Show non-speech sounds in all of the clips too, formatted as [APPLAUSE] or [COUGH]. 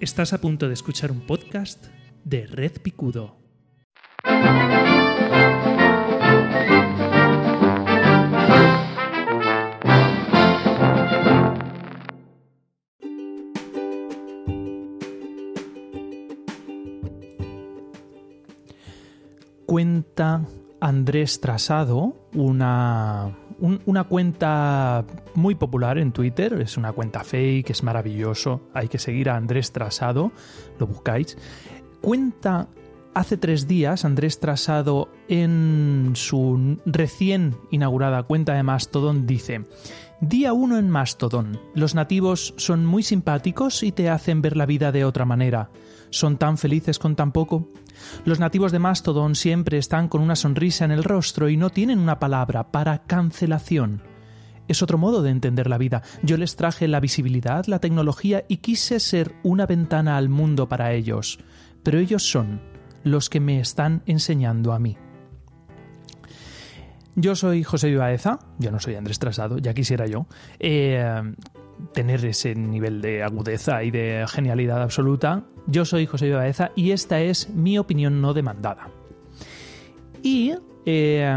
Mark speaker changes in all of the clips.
Speaker 1: Estás a punto de escuchar un podcast de Red Picudo. Cuenta Andrés Trasado, una, una cuenta muy popular en Twitter, es una cuenta fake, es maravilloso, hay que seguir a Andrés Trasado, lo buscáis. Cuenta hace tres días Andrés Trasado en su recién inaugurada cuenta de Mastodon dice, Día 1 en Mastodon, los nativos son muy simpáticos y te hacen ver la vida de otra manera. ¿Son tan felices con tan poco? Los nativos de Mastodon siempre están con una sonrisa en el rostro y no tienen una palabra para cancelación. Es otro modo de entender la vida. Yo les traje la visibilidad, la tecnología y quise ser una ventana al mundo para ellos. Pero ellos son los que me están enseñando a mí. Yo soy José Vivaeza, yo no soy Andrés Trasado, ya quisiera yo. Eh, tener ese nivel de agudeza y de genialidad absoluta. Yo soy José Baeza y esta es mi opinión no demandada. Y eh,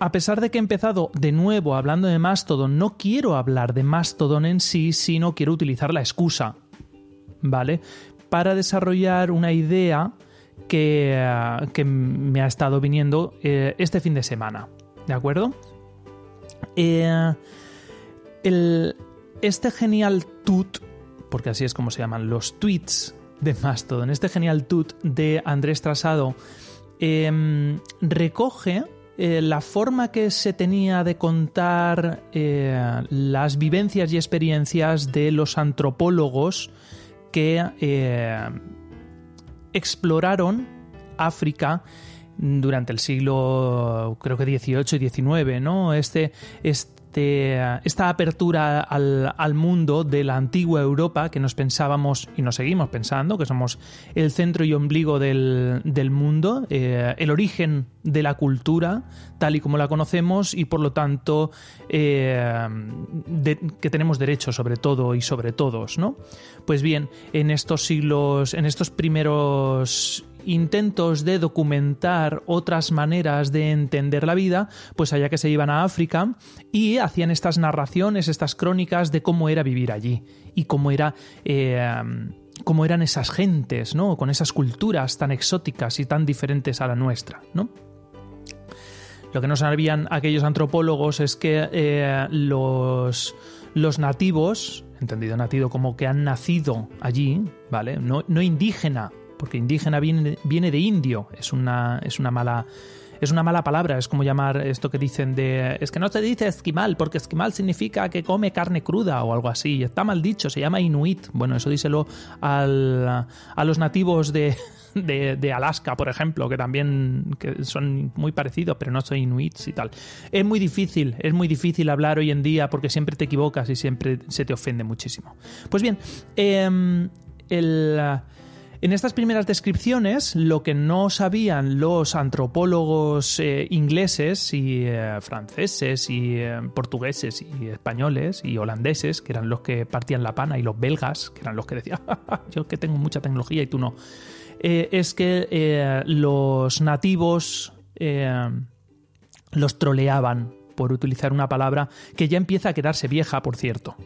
Speaker 1: a pesar de que he empezado de nuevo hablando de Mastodon, no quiero hablar de Mastodon en sí, sino quiero utilizar la excusa, ¿vale? Para desarrollar una idea que, que me ha estado viniendo eh, este fin de semana, ¿de acuerdo? Eh, este genial tut, porque así es como se llaman los tweets de Mastodon, este genial tut de Andrés Trasado, em, recoge eh, la forma que se tenía de contar eh, las vivencias y experiencias de los antropólogos que eh, exploraron África durante el siglo creo que 18 y 19, ¿no? Este, este este, esta apertura al, mundo de la antigua Europa que nos pensábamos y nos seguimos pensando que somos el centro y ombligo del, mundo, eh, el origen de la cultura tal y como la conocemos y por lo tanto eh, que tenemos derecho sobre todo y sobre todos, ¿no? Pues bien, en estos siglos, en estos primeros intentos de documentar otras maneras de entender la vida, pues allá que se iban a África y hacían estas narraciones, estas crónicas de cómo era vivir allí y cómo era... Eh, cómo eran esas gentes, ¿no? Con esas culturas tan exóticas y tan diferentes a la nuestra, ¿no? Lo que no sabían aquellos antropólogos es que eh, los, los nativos, entendido nativo como que han nacido allí, ¿vale? No, no indígena, porque indígena viene, viene de indio, es una, es una mala es una mala palabra, es como llamar esto que dicen de es que no se dice esquimal, porque esquimal significa que come carne cruda o algo así, está mal dicho, se llama inuit. Bueno, eso díselo al, a los nativos de, de, Alaska, por ejemplo, que también que son muy parecidos, pero no son inuits y tal. Es muy difícil, es muy difícil hablar hoy en día porque siempre te equivocas y siempre se te ofende muchísimo. Pues bien, em, el en estas primeras descripciones, lo que no sabían los antropólogos eh, ingleses y eh, franceses y eh, portugueses y españoles y holandeses, que eran los que partían la pana, y los belgas, que eran los que decían, [LAUGHS] yo que tengo mucha tecnología y tú no, es que los nativos los troleaban, por utilizar una palabra que ya empieza a quedarse vieja, por cierto.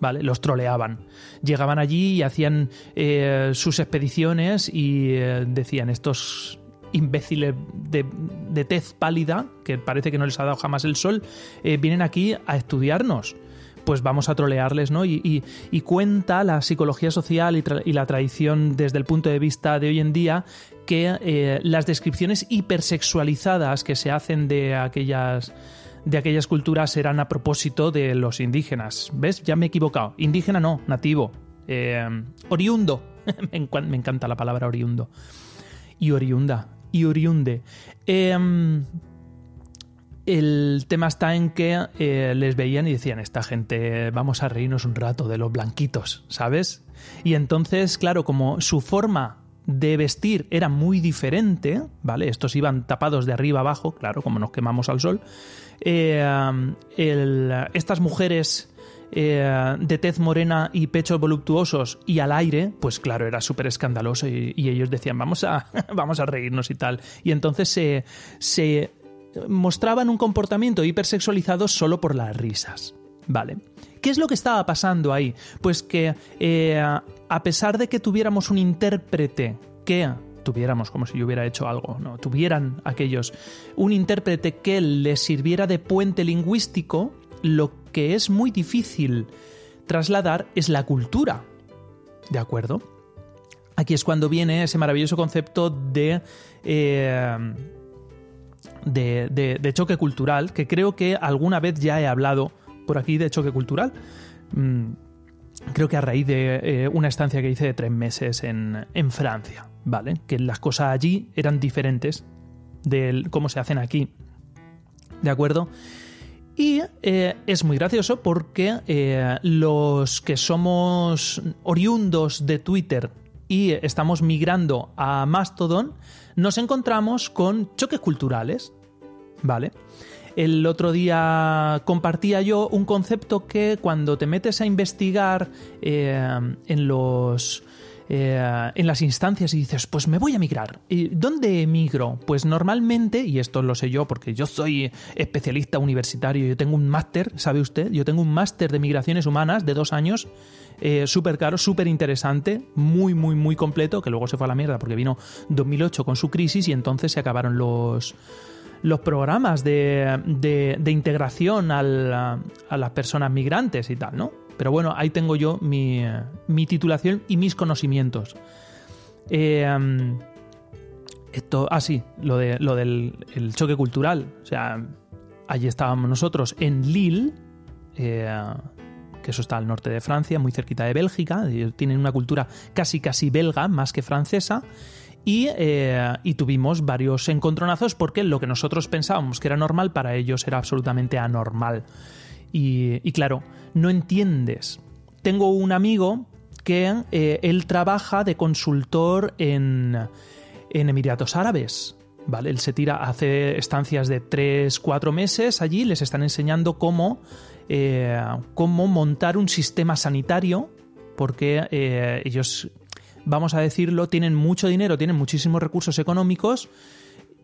Speaker 1: ¿Vale? Los troleaban. Llegaban allí y hacían eh, sus expediciones y eh, decían estos imbéciles de, tez pálida, que parece que no les ha dado jamás el sol, eh, vienen aquí a estudiarnos. Pues vamos a trolearles, ¿no? Y, cuenta la psicología social y, la tradición desde el punto de vista de hoy en día que las descripciones hipersexualizadas que se hacen de aquellas de aquellas culturas eran a propósito de los indígenas. ¿Ves? Ya me he equivocado. Indígena no, nativo. Eh, oriundo. [LAUGHS] me, encanta la palabra oriundo. Y oriunda. Y oriunde. Em, el tema está en que eh, les veían y decían, esta gente, vamos a reírnos un rato de los blanquitos, ¿sabes? Y entonces, claro, como su forma de vestir era muy diferente, ¿vale? Estos iban tapados de arriba abajo, claro, como nos quemamos al sol, eh, estas mujeres eh, de tez morena y pechos voluptuosos y al aire, pues claro, era súper escandaloso y, ellos decían, vamos a, [LAUGHS] vamos a reírnos y tal. Y entonces se, se mostraban un comportamiento hipersexualizado solo por las risas. Vale. ¿Qué es lo que estaba pasando ahí? Pues que eh, a pesar de que tuviéramos un intérprete que tuviéramos, como si yo hubiera hecho algo, no, tuvieran aquellos un intérprete que les sirviera de puente lingüístico, lo que es muy difícil trasladar es la cultura. ¿De acuerdo? Aquí es cuando viene ese maravilloso concepto de, eh, de, choque cultural, que creo que alguna vez ya he hablado por aquí de choque cultural. Mm, creo que a raíz de eh, una estancia que hice de tres meses en, en, Francia, ¿vale? Que las cosas allí eran diferentes de cómo se hacen aquí. ¿De acuerdo? Y eh, es muy gracioso porque eh, los que somos oriundos de Twitter y estamos migrando a Mastodon, nos encontramos con choques culturales, ¿vale? El otro día compartía yo un concepto que cuando te metes a investigar eh, en los eh, en las instancias y dices, pues me voy a migrar. ¿Y ¿Dónde migro? Pues normalmente, y esto lo sé yo porque yo soy especialista universitario, yo tengo un máster, ¿sabe usted? Yo tengo un máster de migraciones humanas de dos años, eh, súper caro, súper interesante, muy, muy, muy completo, que luego se fue a la mierda porque vino 2008 con su crisis y entonces se acabaron los los programas de, de, integración a las personas migrantes y tal, ¿no? Pero bueno, ahí tengo yo mi, titulación y mis conocimientos. Eh, esto, ah, sí, lo, de, lo del choque cultural. O sea, allí estábamos nosotros en Lille, eh, que eso está al norte de Francia, muy cerquita de Bélgica. Tienen una cultura casi, casi belga, más que francesa. Y, eh, y, tuvimos varios encontronazos porque lo que nosotros pensábamos que era normal para ellos era absolutamente anormal. Y, claro, no entiendes. Tengo un amigo que eh, él trabaja de consultor en, Emiratos Árabes. ¿Vale? Él se tira, hace estancias de 3, 4 meses allí, les están enseñando cómo, eh, cómo montar un sistema sanitario, porque ellos, vamos a decirlo, tienen mucho dinero, tienen muchísimos recursos económicos,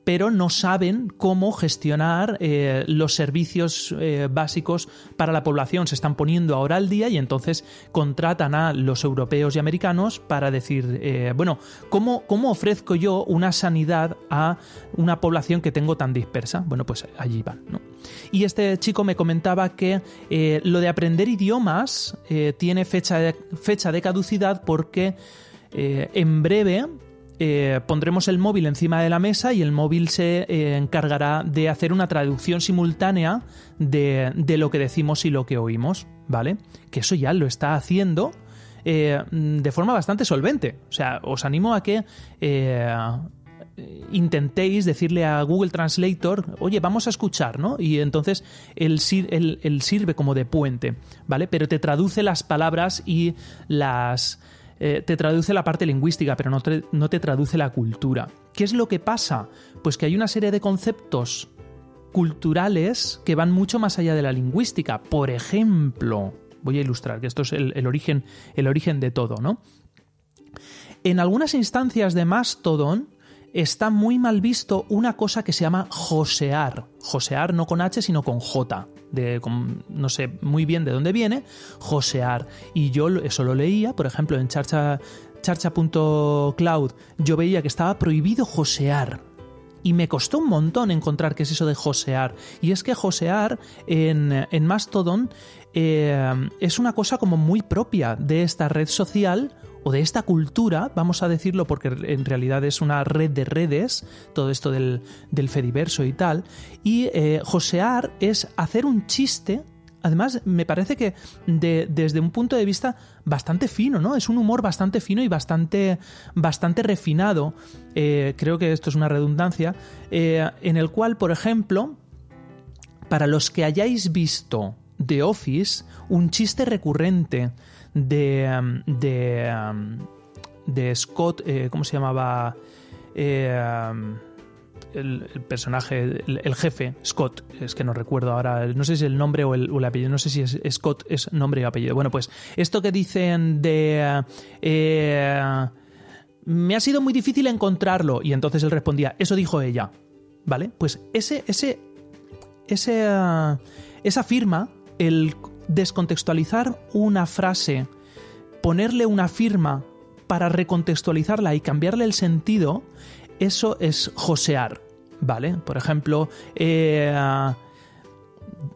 Speaker 1: pero no saben cómo gestionar eh, los servicios eh, básicos para la población. Se están poniendo ahora al día y entonces contratan a los europeos y americanos para decir, eh, bueno, ¿cómo, ¿cómo, ofrezco yo una sanidad a una población que tengo tan dispersa? Bueno, pues allí van. Y este chico me comentaba que lo de aprender idiomas tiene fecha fecha de caducidad porque en breve eh, pondremos el móvil encima de la mesa y el móvil se eh, encargará de hacer una traducción simultánea de, lo que decimos y lo que oímos, ¿vale? Que eso ya lo está haciendo eh, de forma bastante solvente. O sea, os animo a que intentéis decirle a Google Translator, oye, vamos a escuchar, ¿no? Y entonces él, sirve como de puente, ¿vale? Pero te traduce las palabras y las eh, te traduce la parte lingüística, pero no te, no te traduce la cultura. ¿Qué es lo que pasa? Pues que hay una serie de conceptos culturales que van mucho más allá de la lingüística. Por ejemplo, voy a ilustrar, que esto es el, origen, el origen de todo, ¿no? En algunas instancias de Mastodon está muy mal visto una cosa que se llama josear. Josear no con H, sino con J de, no sé muy bien de dónde viene, josear. Y yo eso lo leía, por ejemplo, en charcha, charcha.cloud, yo veía que estaba prohibido josear. Y me costó un montón encontrar qué es eso de josear. Y es que josear en, en Mastodon eh, es una cosa como muy propia de esta red social o de esta cultura, vamos a decirlo porque en realidad es una red de redes, todo esto del, del Fediverso y tal, y eh, josear es hacer un chiste además me parece que desde un punto de vista bastante fino, ¿no? Es un humor bastante fino y bastante, bastante refinado. Eh, creo que esto es una redundancia. Eh, en el cual, por ejemplo, para los que hayáis visto The Office, un chiste recurrente de, um, de, um, de Scott, eh, ¿cómo se llamaba? Eh, um, el, personaje, el, jefe, Scott, es que no recuerdo ahora, no sé si el nombre o el, apellido, no sé si es Scott es nombre y apellido. Bueno, pues esto que dicen de... Eh, me ha sido muy difícil encontrarlo. Y entonces él respondía, eso dijo ella. ¿Vale? Pues ese, ese, ese, esa firma, el descontextualizar una frase, ponerle una firma para recontextualizarla y cambiarle el sentido, eso es josear, ¿vale? Por ejemplo, eh,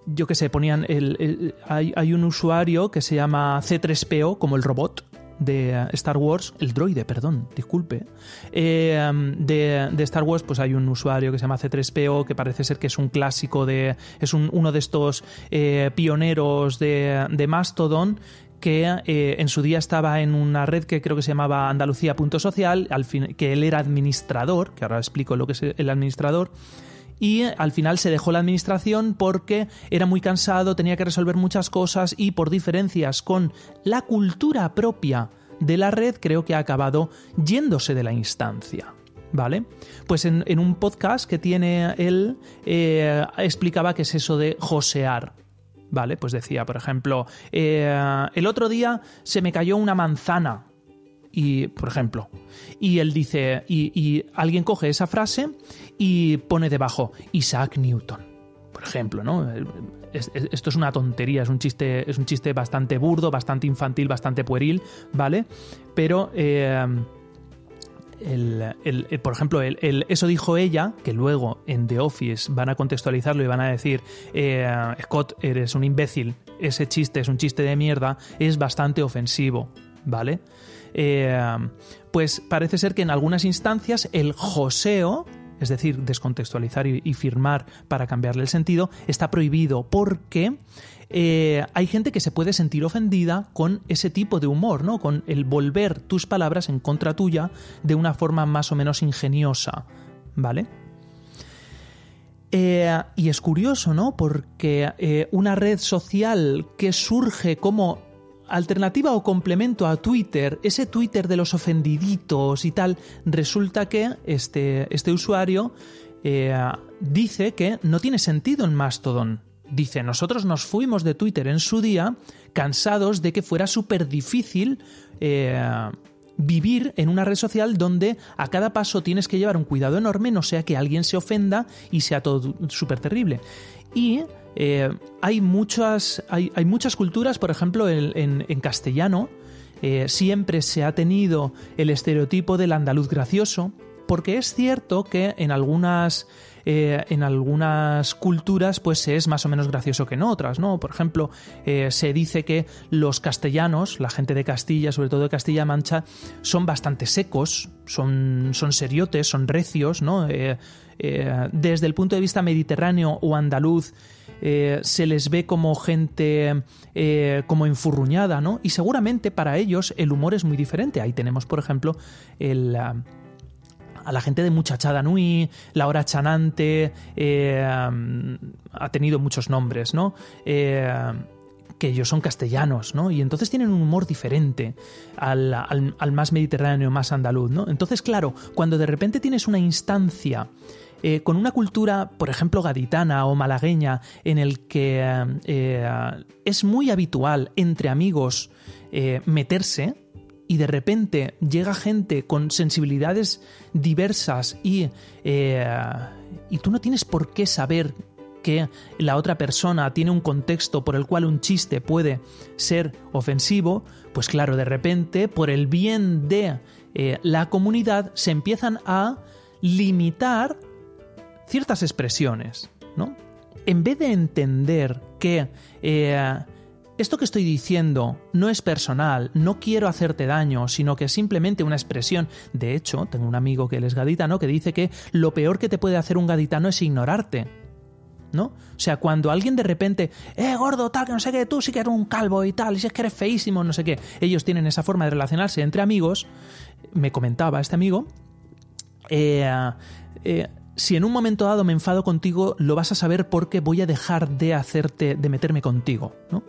Speaker 1: yo que sé, ponían el, hay, hay, un usuario que se llama C3PO, como el robot, de Star Wars, el droide, perdón, disculpe, eh, de, Star Wars, pues hay un usuario que se llama C3PO, que parece ser que es un clásico de. es uno de estos eh, pioneros de, de Mastodon que eh, en su día estaba en una red que creo que se llamaba Andalucía.social, que él era administrador, que ahora explico lo que es el administrador, y al final se dejó la administración porque era muy cansado, tenía que resolver muchas cosas y por diferencias con la cultura propia de la red creo que ha acabado yéndose de la instancia. ¿Vale? Pues en, un podcast que tiene él eh, explicaba qué es eso de josear. ¿Vale? Pues decía, por ejemplo, eh, el otro día se me cayó una manzana y, por ejemplo, y él dice, y, alguien coge esa frase y pone debajo Isaac Newton, por ejemplo, ¿no? esto es una tontería, es un chiste, es un chiste bastante burdo, bastante infantil, bastante pueril, ¿vale? Pero eh, por ejemplo, eso dijo ella, que luego en The Office van a contextualizarlo y van a decir, eh, Scott, eres un imbécil, ese chiste es un chiste de mierda, es bastante ofensivo, ¿vale? Eh, pues parece ser que en algunas instancias el joseo, es decir, descontextualizar y, firmar para cambiarle el sentido, está prohibido porque eh, hay gente que se puede sentir ofendida con ese tipo de humor, ¿no? Con el volver tus palabras en contra tuya de una forma más o menos ingeniosa, ¿vale? Eh, y es curioso, ¿no? Porque una red social que surge como alternativa o complemento a Twitter, ese Twitter de los ofendiditos y tal, resulta que este, este usuario eh, dice que no tiene sentido en Mastodon. Dice, nosotros nos fuimos de Twitter en su día cansados de que fuera súper difícil eh, vivir en una red social donde a cada paso tienes que llevar un cuidado enorme, no sea que alguien se ofenda y sea todo súper terrible. Y eh, hay, muchas, hay, muchas culturas, por ejemplo, en, castellano, eh, siempre se ha tenido el estereotipo del andaluz gracioso, porque es cierto que en algunas eh, en algunas culturas pues es más o menos gracioso que en otras, ¿no? Por ejemplo, se dice que los castellanos, la gente de Castilla, sobre todo de Castilla-Mancha, son bastante secos, son, son seriotes, son recios, ¿no? desde el punto de vista mediterráneo o andaluz, eh, se les ve como gente eh, como enfurruñada, ¿no? Y seguramente para ellos el humor es muy diferente. Ahí tenemos, por ejemplo, a la gente de Muchachada Nui, la hora chanante, eh, ha tenido muchos nombres, ¿no? que ellos son castellanos, ¿no? Y entonces tienen un humor diferente al, más mediterráneo, más andaluz, ¿no? Entonces, claro, cuando de repente tienes una instancia eh, con una cultura, por ejemplo, gaditana o malagueña, en el que eh, es muy habitual entre amigos eh, meterse, y de repente llega gente con sensibilidades diversas y, y tú no tienes por qué saber que la otra persona tiene un contexto por el cual un chiste puede ser ofensivo, pues claro, de repente, por el bien de la comunidad, se empiezan a limitar ciertas expresiones, ¿no? En vez de entender que eh, esto que estoy diciendo no es personal, no quiero hacerte daño, sino que es simplemente una expresión. De hecho, tengo un amigo que él es gaditano que dice que lo peor que te puede hacer un gaditano es ignorarte. ¿No? O sea, cuando alguien de repente, eh, gordo, tal, que no sé qué, tú sí que eres un calvo y tal, y si es que eres feísimo, no sé qué, ellos tienen esa forma de relacionarse entre amigos, me comentaba este amigo, eh, eh, si en un momento dado me enfado contigo, lo vas a saber porque voy a dejar de hacerte, de meterme contigo, ¿no?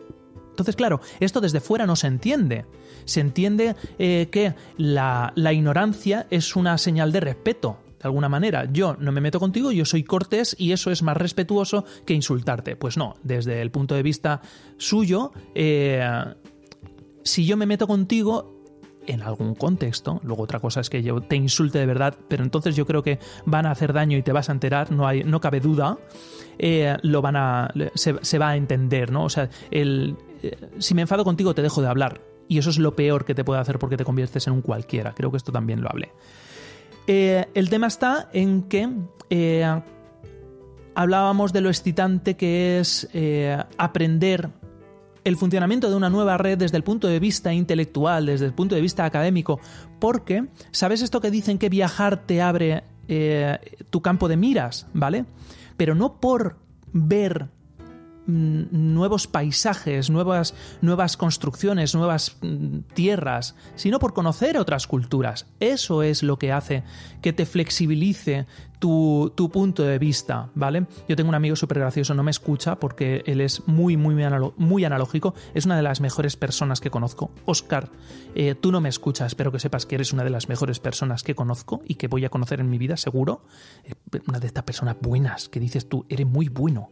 Speaker 1: Entonces, claro, esto desde fuera no se entiende. Se entiende eh, que la, ignorancia es una señal de respeto, de alguna manera. Yo no me meto contigo, yo soy cortés y eso es más respetuoso que insultarte. Pues no, desde el punto de vista suyo, eh, si yo me meto contigo, en algún contexto. Luego otra cosa es que yo te insulte de verdad, pero entonces yo creo que van a hacer daño y te vas a enterar, no, hay, no cabe duda. Eh, lo van a. Se, va a entender, ¿no? O sea, el, eh, si me enfado contigo te dejo de hablar. Y eso es lo peor que te puede hacer porque te conviertes en un cualquiera. Creo que esto también lo hablé. Eh, el tema está en que hablábamos de lo excitante que es aprender el funcionamiento de una nueva red desde el punto de vista intelectual, desde el punto de vista académico, porque, ¿sabes esto que dicen que viajar te abre eh, tu campo de miras, ¿vale? Pero no por ver nuevos paisajes, nuevas, nuevas construcciones, nuevas mm, tierras, sino por conocer otras culturas. Eso es lo que hace que te flexibilice tu, punto de vista, ¿vale? Yo tengo un amigo súper gracioso, no me escucha porque él es muy, muy, muy, analógico, es una de las mejores personas que conozco. Oscar, eh, tú no me escuchas, espero que sepas que eres una de las mejores personas que conozco y que voy a conocer en mi vida, seguro. Eh, una de estas personas buenas que dices tú, eres muy bueno,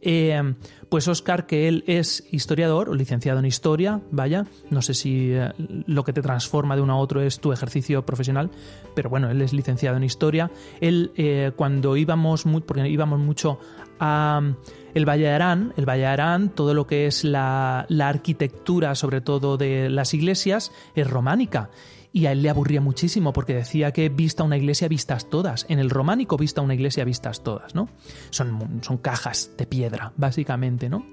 Speaker 1: eh, pues Oscar, que él es historiador o licenciado en historia, vaya, no sé si eh, lo que te transforma de uno a otro es tu ejercicio profesional, pero bueno, él es licenciado en historia. Él, eh, cuando íbamos, porque íbamos mucho a mm, el Valle de Arán, el Valle de Arán, todo lo que es la arquitectura, sobre todo de las iglesias, es románica y a él le aburría muchísimo porque decía que vista una iglesia vistas todas, en el románico vista una iglesia vistas todas, ¿no? Son, son cajas de piedra, básicamente, ¿no?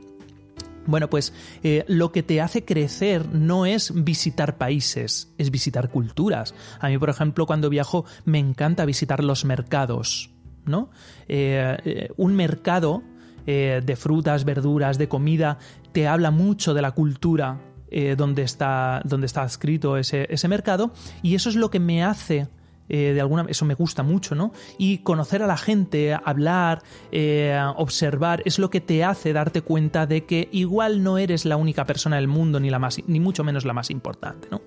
Speaker 1: Bueno, pues eh, lo que te hace crecer no es visitar países, es visitar culturas. A mí, por ejemplo, cuando viajo me encanta visitar los mercados, ¿no? Eh, eh, un mercado de frutas, verduras, de comida, te habla mucho de la cultura eh, donde, está, donde está adscrito ese, mercado y eso es lo que me hace eh, de alguna eso me gusta mucho, ¿no? Y conocer a la gente, hablar, eh, observar, es lo que te hace darte cuenta de que igual no eres la única persona del mundo, ni la más, ni mucho menos la más importante, ¿no?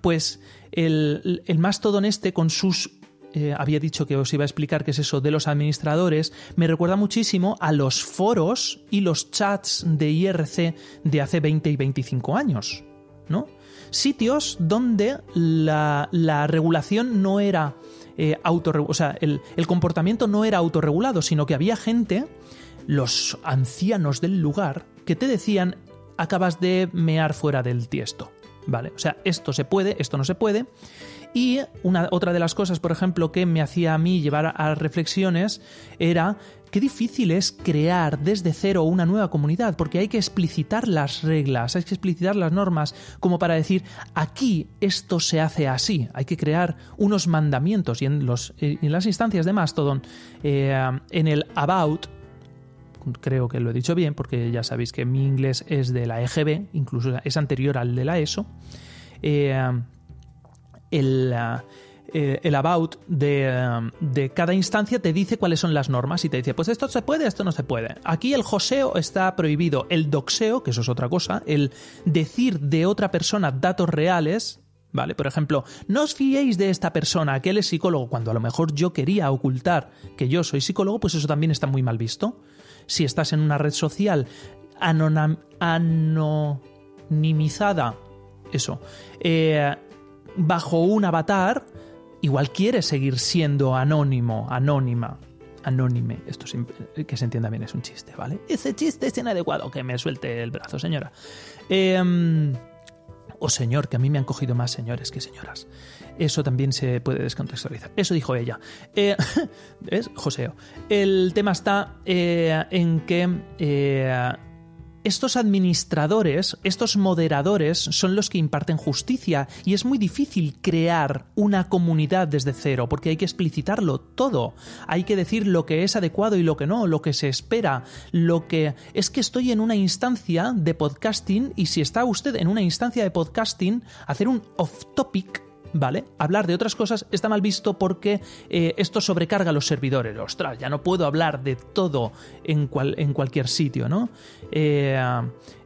Speaker 1: pues el, el Mastodon este con sus eh, había dicho que os iba a explicar qué es eso de los administradores, me recuerda muchísimo a los foros y los chats de IRC de hace 20 y 25 años, ¿no? Sitios donde la, regulación no era eh, o sea, el, el comportamiento no era autorregulado, sino que había gente, los ancianos del lugar, que te decían acabas de mear fuera del tiesto. ¿Vale? O sea, esto se puede, esto no se puede. Y una, otra de las cosas, por ejemplo, que me hacía a mí llevar a reflexiones era qué difícil es crear desde cero una nueva comunidad, porque hay que explicitar las reglas, hay que explicitar las normas, como para decir, aquí esto se hace así, hay que crear unos mandamientos. Y en, los, en las instancias de Mastodon, eh, en el About, creo que lo he dicho bien, porque ya sabéis que mi inglés es de la EGB, incluso es anterior al de la ESO. Eh, el, eh, el about de, cada instancia te dice cuáles son las normas y te dice, pues esto se puede, esto no se puede. Aquí el joseo está prohibido, el doxeo, que eso es otra cosa, el decir de otra persona datos reales, ¿vale? Por ejemplo, no os fiéis de esta persona, que él es psicólogo, cuando a lo mejor yo quería ocultar que yo soy psicólogo, pues eso también está muy mal visto. Si estás en una red social anonimizada, eso, eh, bajo un avatar, igual quiere seguir siendo anónimo, anónima, anónime. Esto que se entienda bien es un chiste, ¿vale? Ese chiste es inadecuado. Que me suelte el brazo, señora. Em, o señor, que a mí me han cogido más señores que señoras. Eso también se puede descontextualizar. Eso dijo ella. Eh, [LAUGHS] es Joseo. El tema está eh, en que eh, estos administradores, estos moderadores, son los que imparten justicia y es muy difícil crear una comunidad desde cero porque hay que explicitarlo todo. Hay que decir lo que es adecuado y lo que no, lo que se espera, lo que es que estoy en una instancia de podcasting y si está usted en una instancia de podcasting, hacer un off topic ¿vale? Hablar de otras cosas está mal visto porque eh, esto sobrecarga los servidores. Ostras, ya no puedo hablar de todo en, en cualquier sitio, ¿no? Eh,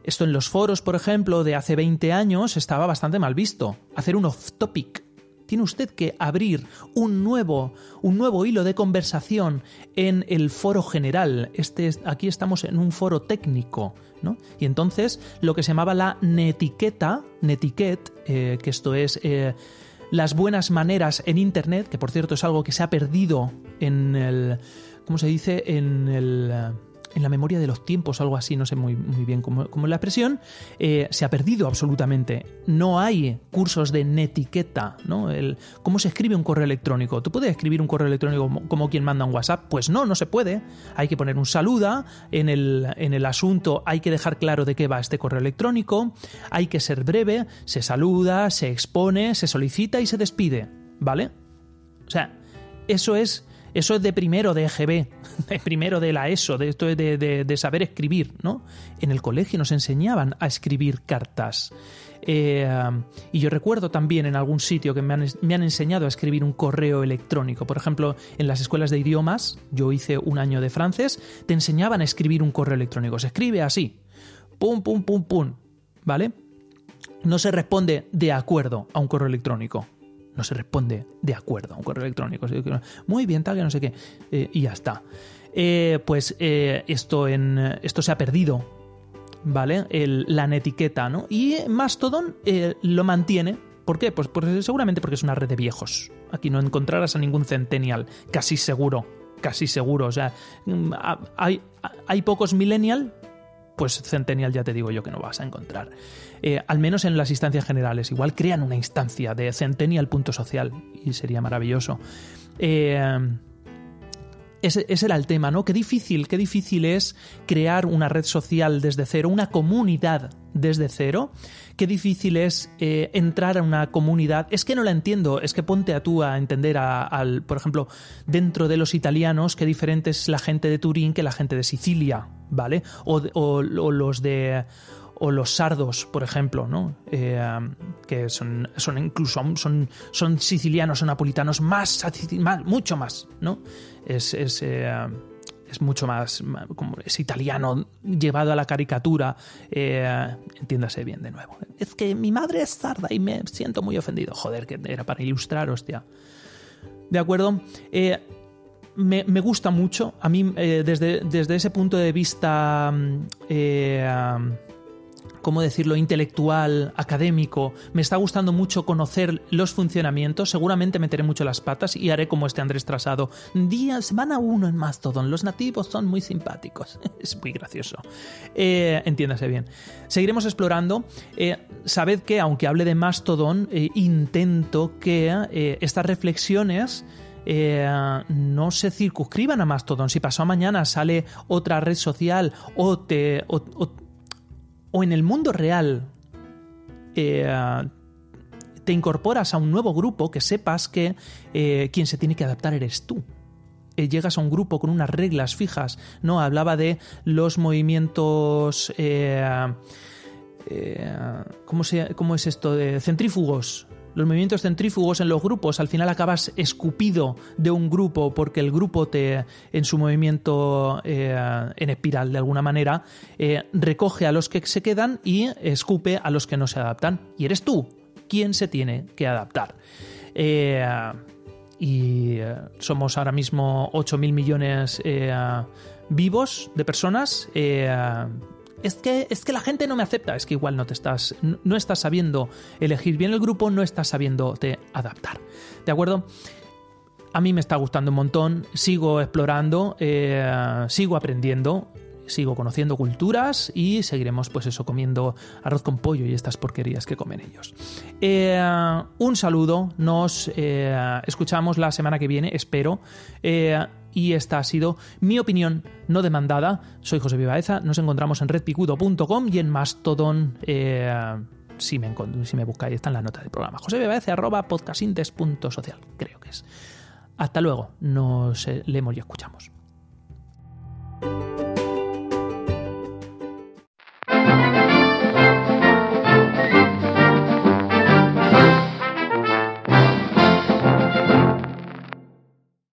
Speaker 1: esto en los foros, por ejemplo, de hace 20 años estaba bastante mal visto. Hacer un off-topic tiene usted que abrir un nuevo, un nuevo hilo de conversación en el foro general. Este, aquí estamos en un foro técnico. ¿no? Y entonces lo que se llamaba la netiqueta, netiquet, eh, que esto es las buenas maneras en Internet, que por cierto es algo que se ha perdido en el, ¿cómo se dice? En el en la memoria de los tiempos, algo así, no sé muy, muy bien cómo, es la expresión, eh, se ha perdido absolutamente. No hay cursos de netiqueta, ¿no? ¿Cómo se escribe un correo electrónico? ¿Tú puedes escribir un correo electrónico como, quien manda un WhatsApp? Pues no, no se puede. Hay que poner un saluda, en el, en el asunto hay que dejar claro de qué va este correo electrónico, hay que ser breve, se saluda, se expone, se solicita y se despide, ¿vale? O sea, eso es eso es de primero de EGB, [LAUGHS] de primero de la ESO, de esto de, de, saber escribir, ¿no? En el colegio nos enseñaban a escribir cartas. Eh, y yo recuerdo también en algún sitio que me han, me han, enseñado a escribir un correo electrónico. Por ejemplo, en las escuelas de idiomas, yo hice un año de francés, te enseñaban a escribir un correo electrónico. Se escribe así. Pum, pum, pum, pum. ¿Vale? No se responde de acuerdo a un correo electrónico no se responde de acuerdo a un correo electrónico. Muy bien, tal, que no sé qué. Eh, y ya está. Eh, pues eh, esto, en, esto se ha perdido, ¿vale? la netiqueta, ¿no? Y Mastodon lo mantiene. ¿Por qué? Pues, pues, seguramente porque es una red de viejos. Aquí no encontrarás a ningún centennial, casi seguro, casi seguro. O sea, mm, hay, hay pocos millennial, pues centennial ya te digo yo que no vas a encontrar. Eh, al menos en las instancias generales. Igual crean una instancia de Centennial punto social y sería maravilloso. Eh, ese, era el tema, ¿no? Qué difícil, qué difícil es crear una red social desde cero, una comunidad desde cero. Qué difícil es eh, entrar a una comunidad. Es que no la entiendo. Es que ponte a tú a entender, al, por ejemplo, dentro de los italianos, qué diferente es la gente de Turín que la gente de Sicilia, ¿vale? o los de o los sardos, por ejemplo, ¿no? Eh, que son, son incluso son, son sicilianos o napolitanos más, mucho más, ¿no? Es, es, eh, es mucho más, como es italiano llevado a la caricatura, eh, entiéndase bien de nuevo. Es que mi madre es sarda y me siento muy ofendido. Joder, que era para ilustrar, hostia. ¿De acuerdo? me, me, gusta mucho, a mí desde, desde, ese punto de vista ¿cómo decirlo?, intelectual, académico. Me está gustando mucho conocer los funcionamientos. Seguramente meteré mucho las patas y haré como este Andrés Trasado. Días, van a uno en Mastodon. Los nativos son muy simpáticos. [LAUGHS] es muy gracioso. Eh, entiéndase bien. Seguiremos explorando. Eh, sabed que, aunque hable de Mastodon, eh, intento que estas reflexiones... no se circunscriban a Mastodon. Si pasó mañana sale otra red social o te, en el mundo real eh, te incorporas a un nuevo grupo, que sepas que eh, quien se tiene que adaptar eres tú. Eh, llegas a un grupo con unas reglas fijas, ¿no? Hablaba de los movimientos... ¿cómo, ¿Cómo es esto? De centrífugos, los movimientos centrífugos en los grupos, al final acabas escupido de un grupo porque el grupo te, en su movimiento eh, en espiral de alguna manera, eh, recoge a los que se quedan y escupe a los que no se adaptan. Y eres tú quien se tiene que adaptar. Eh, y somos ahora mismo 8.000 millones vivos de personas es que, es que la gente no me acepta, es que igual no te estás, no estás sabiendo elegir bien el grupo, no estás sabiéndote adaptar. ¿De acuerdo? A mí me está gustando un montón, sigo explorando, eh, sigo aprendiendo, sigo conociendo culturas y seguiremos pues eso comiendo arroz con pollo y estas porquerías que comen ellos. Eh, un saludo, nos eh, escuchamos la semana que viene, espero y esta ha sido mi opinión no demandada. Soy José Vivaeza, nos encontramos en redpicudo.com y en Mastodon. Eh, si, me, si me buscáis, está en la nota del programa. José arroba podcastintes.social, creo que es. Hasta luego, nos leemos y escuchamos.